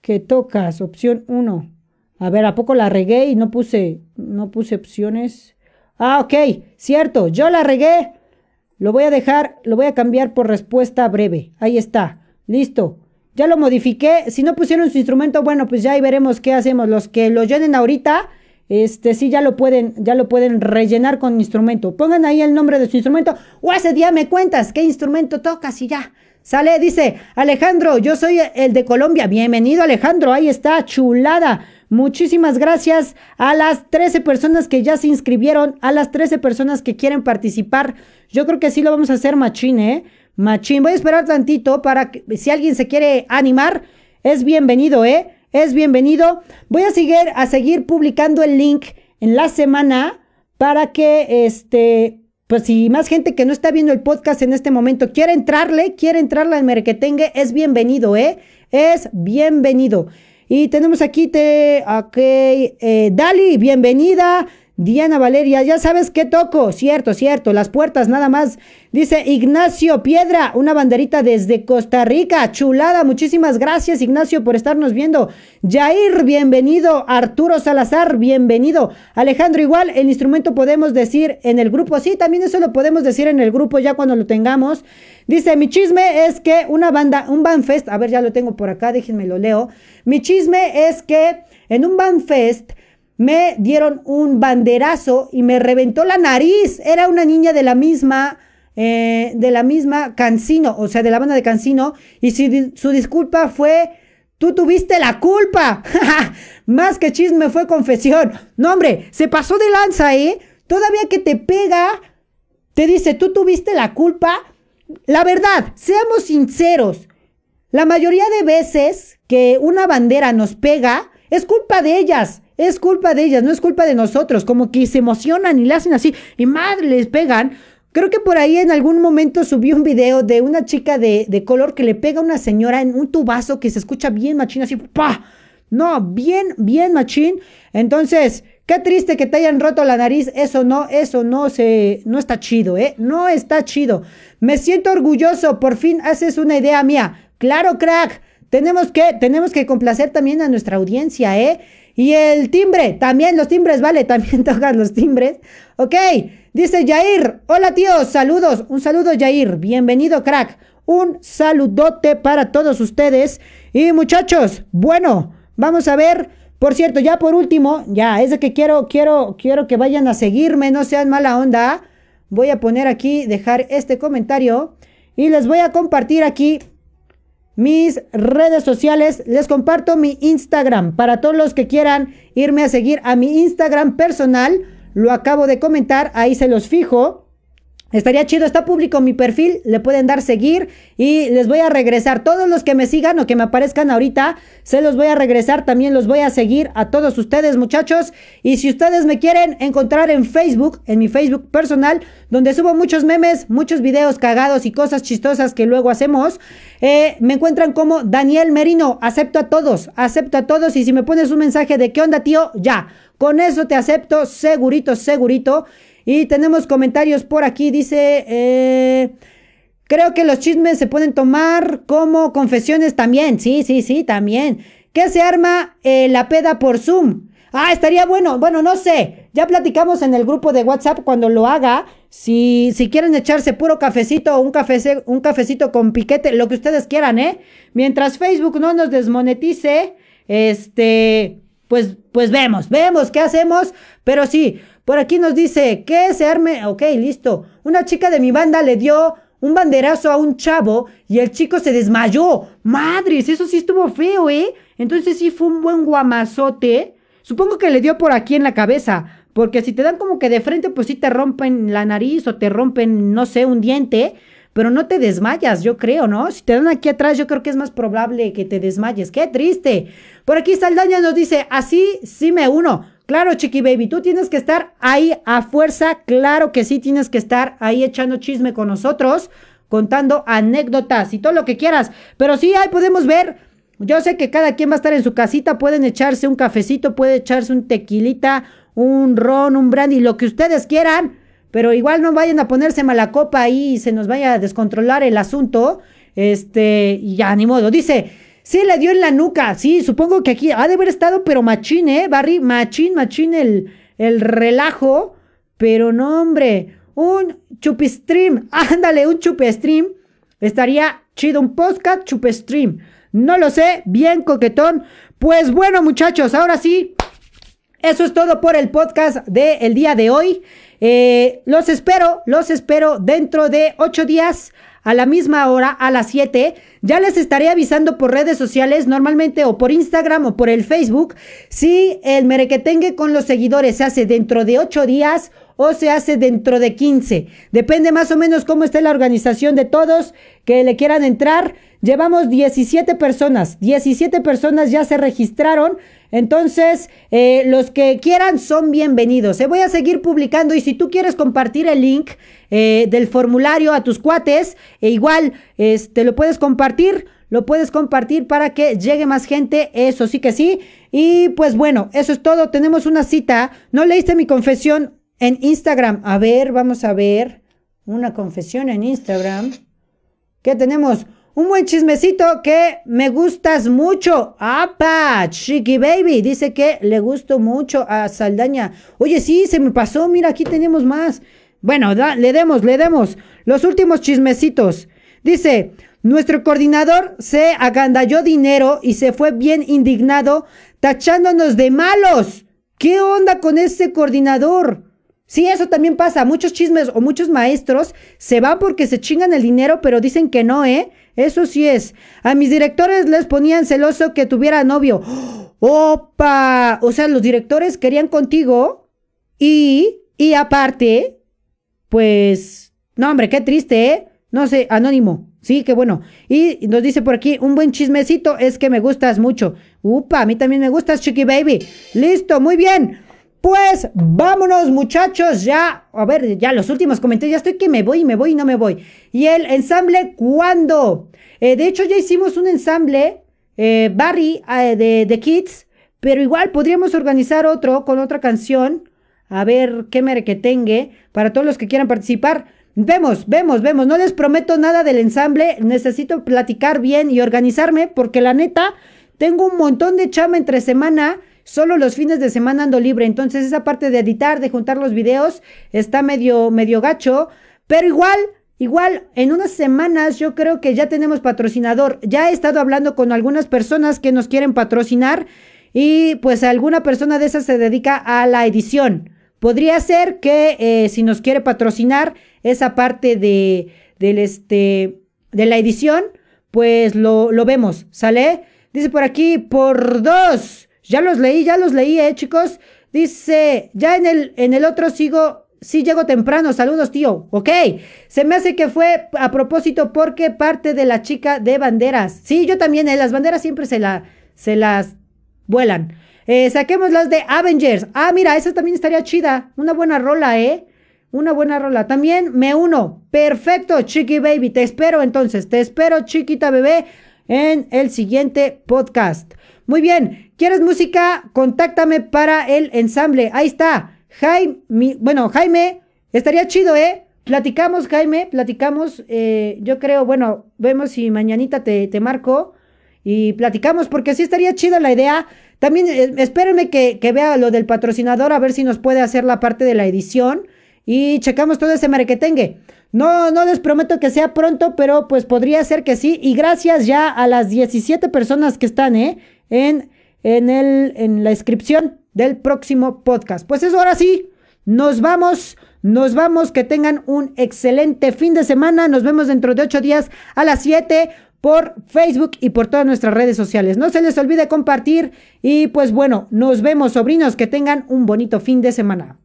que tocas, opción 1. A ver, ¿a poco la regué y no puse, no puse opciones? Ah, ok, cierto, yo la regué. Lo voy a dejar, lo voy a cambiar por respuesta breve. Ahí está. Listo. Ya lo modifiqué. Si no pusieron su instrumento, bueno, pues ya ahí veremos qué hacemos. Los que lo llenen ahorita, este sí ya lo pueden, ya lo pueden rellenar con instrumento. Pongan ahí el nombre de su instrumento. O ese día me cuentas qué instrumento tocas y ya. Sale, dice Alejandro, yo soy el de Colombia. Bienvenido, Alejandro. Ahí está, chulada. Muchísimas gracias a las 13 personas que ya se inscribieron, a las 13 personas que quieren participar. Yo creo que sí lo vamos a hacer machín, ¿eh? Machín. Voy a esperar tantito para que si alguien se quiere animar, es bienvenido, ¿eh? Es bienvenido. Voy a seguir, a seguir publicando el link en la semana para que este pues si más gente que no está viendo el podcast en este momento quiere entrarle, quiere entrarle al merquetengue, es bienvenido, ¿eh? Es bienvenido. Y tenemos aquí, te, ok, eh, Dali, bienvenida. Diana Valeria, ya sabes qué toco. Cierto, cierto, las puertas nada más. Dice Ignacio Piedra, una banderita desde Costa Rica. Chulada, muchísimas gracias Ignacio por estarnos viendo. Jair, bienvenido. Arturo Salazar, bienvenido. Alejandro, igual, el instrumento podemos decir en el grupo. Sí, también eso lo podemos decir en el grupo ya cuando lo tengamos. Dice, mi chisme es que una banda, un bandfest, a ver, ya lo tengo por acá, déjenme lo leo. Mi chisme es que en un bandfest me dieron un banderazo y me reventó la nariz. Era una niña de la misma, eh, de la misma Cancino, o sea, de la banda de Cancino, y su, su disculpa fue Tú tuviste la culpa. Más que chisme fue confesión. No, hombre, se pasó de lanza, ¿eh? Todavía que te pega, te dice, tú tuviste la culpa. La verdad, seamos sinceros. La mayoría de veces que una bandera nos pega, es culpa de ellas. Es culpa de ellas, no es culpa de nosotros. Como que se emocionan y le hacen así. Y madre, les pegan. Creo que por ahí en algún momento subí un video de una chica de, color que le pega a una señora en un tubazo que se escucha bien machín, así, ¡pa! No, bien, bien machín. Entonces, qué triste que te hayan roto la nariz. Eso no, eso no se, no está chido, ¿eh? No está chido. Me siento orgulloso, por fin haces una idea mía. Claro, crack. Tenemos que, tenemos que complacer también a nuestra audiencia, ¿eh? Y el timbre, también los timbres, vale, también tocan los timbres. Ok, dice Jair, hola tío, saludos, un saludo Jair, bienvenido crack, un saludote para todos ustedes. Y muchachos, bueno, vamos a ver, por cierto, ya por último, ya, es de que quiero, quiero, quiero que vayan a seguirme, no sean mala onda. Voy a poner aquí, dejar este comentario y les voy a compartir aquí mis redes sociales. Les comparto mi Instagram para todos los que quieran irme a seguir a mi Instagram personal. Lo acabo de comentar, ahí se los fijo. Estaría chido, está público mi perfil, le pueden dar seguir y les voy a regresar. Todos los que me sigan o que me aparezcan ahorita, se los voy a regresar, también los voy a seguir a todos ustedes muchachos. Y si ustedes me quieren encontrar en Facebook, en mi Facebook personal, donde subo muchos memes, muchos videos cagados y cosas chistosas que luego hacemos, eh, me encuentran como Daniel Merino. Acepto a todos, acepto a todos y si me pones un mensaje de qué onda tío, ya, con eso te acepto, segurito, segurito. Y tenemos comentarios por aquí. Dice, eh, creo que los chismes se pueden tomar como confesiones también. Sí, sí, sí, también. ¿Qué se arma eh, la peda por Zoom? Ah, estaría bueno. Bueno, no sé. Ya platicamos en el grupo de WhatsApp cuando lo haga. Si, si quieren echarse puro cafecito o un, un cafecito con piquete, lo que ustedes quieran, ¿eh? Mientras Facebook no nos desmonetice, este, pues, pues vemos, vemos qué hacemos. Pero sí, por aquí nos dice que se arme. Ok, listo. Una chica de mi banda le dio un banderazo a un chavo y el chico se desmayó. Madres, eso sí estuvo feo, ¿eh? Entonces sí fue un buen guamazote. Supongo que le dio por aquí en la cabeza. Porque si te dan como que de frente, pues sí te rompen la nariz o te rompen, no sé, un diente. Pero no te desmayas, yo creo, ¿no? Si te dan aquí atrás, yo creo que es más probable que te desmayes. ¡Qué triste! Por aquí Saldaña nos dice, así sí me uno. Claro, Chiqui Baby, tú tienes que estar ahí a fuerza. Claro que sí, tienes que estar ahí echando chisme con nosotros, contando anécdotas y todo lo que quieras. Pero sí, ahí podemos ver. Yo sé que cada quien va a estar en su casita. Pueden echarse un cafecito, puede echarse un tequilita, un ron, un brandy, lo que ustedes quieran. Pero igual no vayan a ponerse mala copa ahí y se nos vaya a descontrolar el asunto. Este, y ya, ni modo. Dice. Sí, le dio en la nuca. Sí, supongo que aquí ha de haber estado, pero machín, ¿eh? Barry, machín, machín el, el relajo. Pero no, hombre. Un chupistream. Ándale, un chupestream. Estaría chido. Un podcast chupestream. No lo sé. Bien coquetón. Pues bueno, muchachos, ahora sí. Eso es todo por el podcast del día de hoy. Eh, los espero, los espero dentro de ocho días a la misma hora, a las 7. Ya les estaré avisando por redes sociales, normalmente o por Instagram o por el Facebook, si el merequetengue con los seguidores se hace dentro de 8 días o se hace dentro de 15. Depende más o menos cómo esté la organización de todos que le quieran entrar. Llevamos 17 personas, 17 personas ya se registraron. Entonces, eh, los que quieran son bienvenidos. Se voy a seguir publicando y si tú quieres compartir el link eh, del formulario a tus cuates, e igual este, lo puedes compartir, lo puedes compartir para que llegue más gente, eso sí que sí. Y pues bueno, eso es todo, tenemos una cita. ¿No leíste mi confesión en Instagram? A ver, vamos a ver. Una confesión en Instagram. ¿Qué tenemos? Un buen chismecito que me gustas mucho. ¡Apa! Chiqui Baby dice que le gustó mucho a Saldaña. Oye, sí, se me pasó. Mira, aquí tenemos más. Bueno, le demos, le demos. Los últimos chismecitos. Dice, nuestro coordinador se agandalló dinero y se fue bien indignado, tachándonos de malos. ¿Qué onda con ese coordinador? Sí, eso también pasa. Muchos chismes o muchos maestros se van porque se chingan el dinero, pero dicen que no, ¿eh? Eso sí es. A mis directores les ponían celoso que tuviera novio. ¡Opa! O sea, los directores querían contigo y, y aparte, pues, no hombre, qué triste, ¿eh? No sé, anónimo. Sí, qué bueno. Y nos dice por aquí, un buen chismecito es que me gustas mucho. Upa, a mí también me gustas, Chiqui Baby. Listo, muy bien. Pues vámonos muchachos, ya, a ver, ya los últimos comentarios, ya estoy que me voy, me voy no me voy. Y el ensamble, ¿cuándo? Eh, de hecho ya hicimos un ensamble, eh, Barry, eh, de, Kids, pero igual podríamos organizar otro con otra canción, a ver qué merequetengue, para todos los que quieran participar. Vemos, vemos, vemos. No les prometo nada del ensamble. Necesito platicar bien y organizarme porque la neta, tengo un montón de chama entre semana. Solo los fines de semana ando libre. Entonces esa parte de editar, de juntar los videos, está medio, medio gacho. Pero igual, igual, en unas semanas yo creo que ya tenemos patrocinador. Ya he estado hablando con algunas personas que nos quieren patrocinar. Y pues alguna persona de esas se dedica a la edición. Podría ser que eh, si nos quiere patrocinar esa parte de, del este, de la edición, pues lo, lo vemos, ¿sale? Dice por aquí, por dos. Ya los leí, ya los leí, eh, chicos. Dice, ya en el, en el otro sigo, sí llego temprano. Saludos, tío. Ok. Se me hace que fue a propósito porque parte de la chica de banderas. Sí, yo también, eh, las banderas siempre se, se las vuelan. Eh, saquemos las de Avengers. Ah, mira, esa también estaría chida. Una buena rola, ¿eh? Una buena rola. También me uno. Perfecto, Chiqui Baby. Te espero entonces. Te espero, chiquita bebé, en el siguiente podcast. Muy bien. ¿Quieres música? Contáctame para el ensamble. Ahí está. Jaime, bueno, Jaime, estaría chido, ¿eh? Platicamos, Jaime, platicamos. Eh, yo creo, bueno, vemos si mañanita te, te marco y platicamos, porque sí estaría chida la idea también eh, espérenme que, vea lo del patrocinador, a ver si nos puede hacer la parte de la edición. Y checamos todo ese marketing. No, no les prometo que sea pronto, pero pues podría ser que sí. Y gracias ya a las 17 personas que están, ¿eh? En, en, el, en la descripción del próximo podcast. Pues eso, ahora sí, nos vamos. Nos vamos, que tengan un excelente fin de semana. Nos vemos dentro de 8 días a las 7 por Facebook y por todas nuestras redes sociales. No se les olvide compartir y pues bueno, nos vemos sobrinos, que tengan un bonito fin de semana.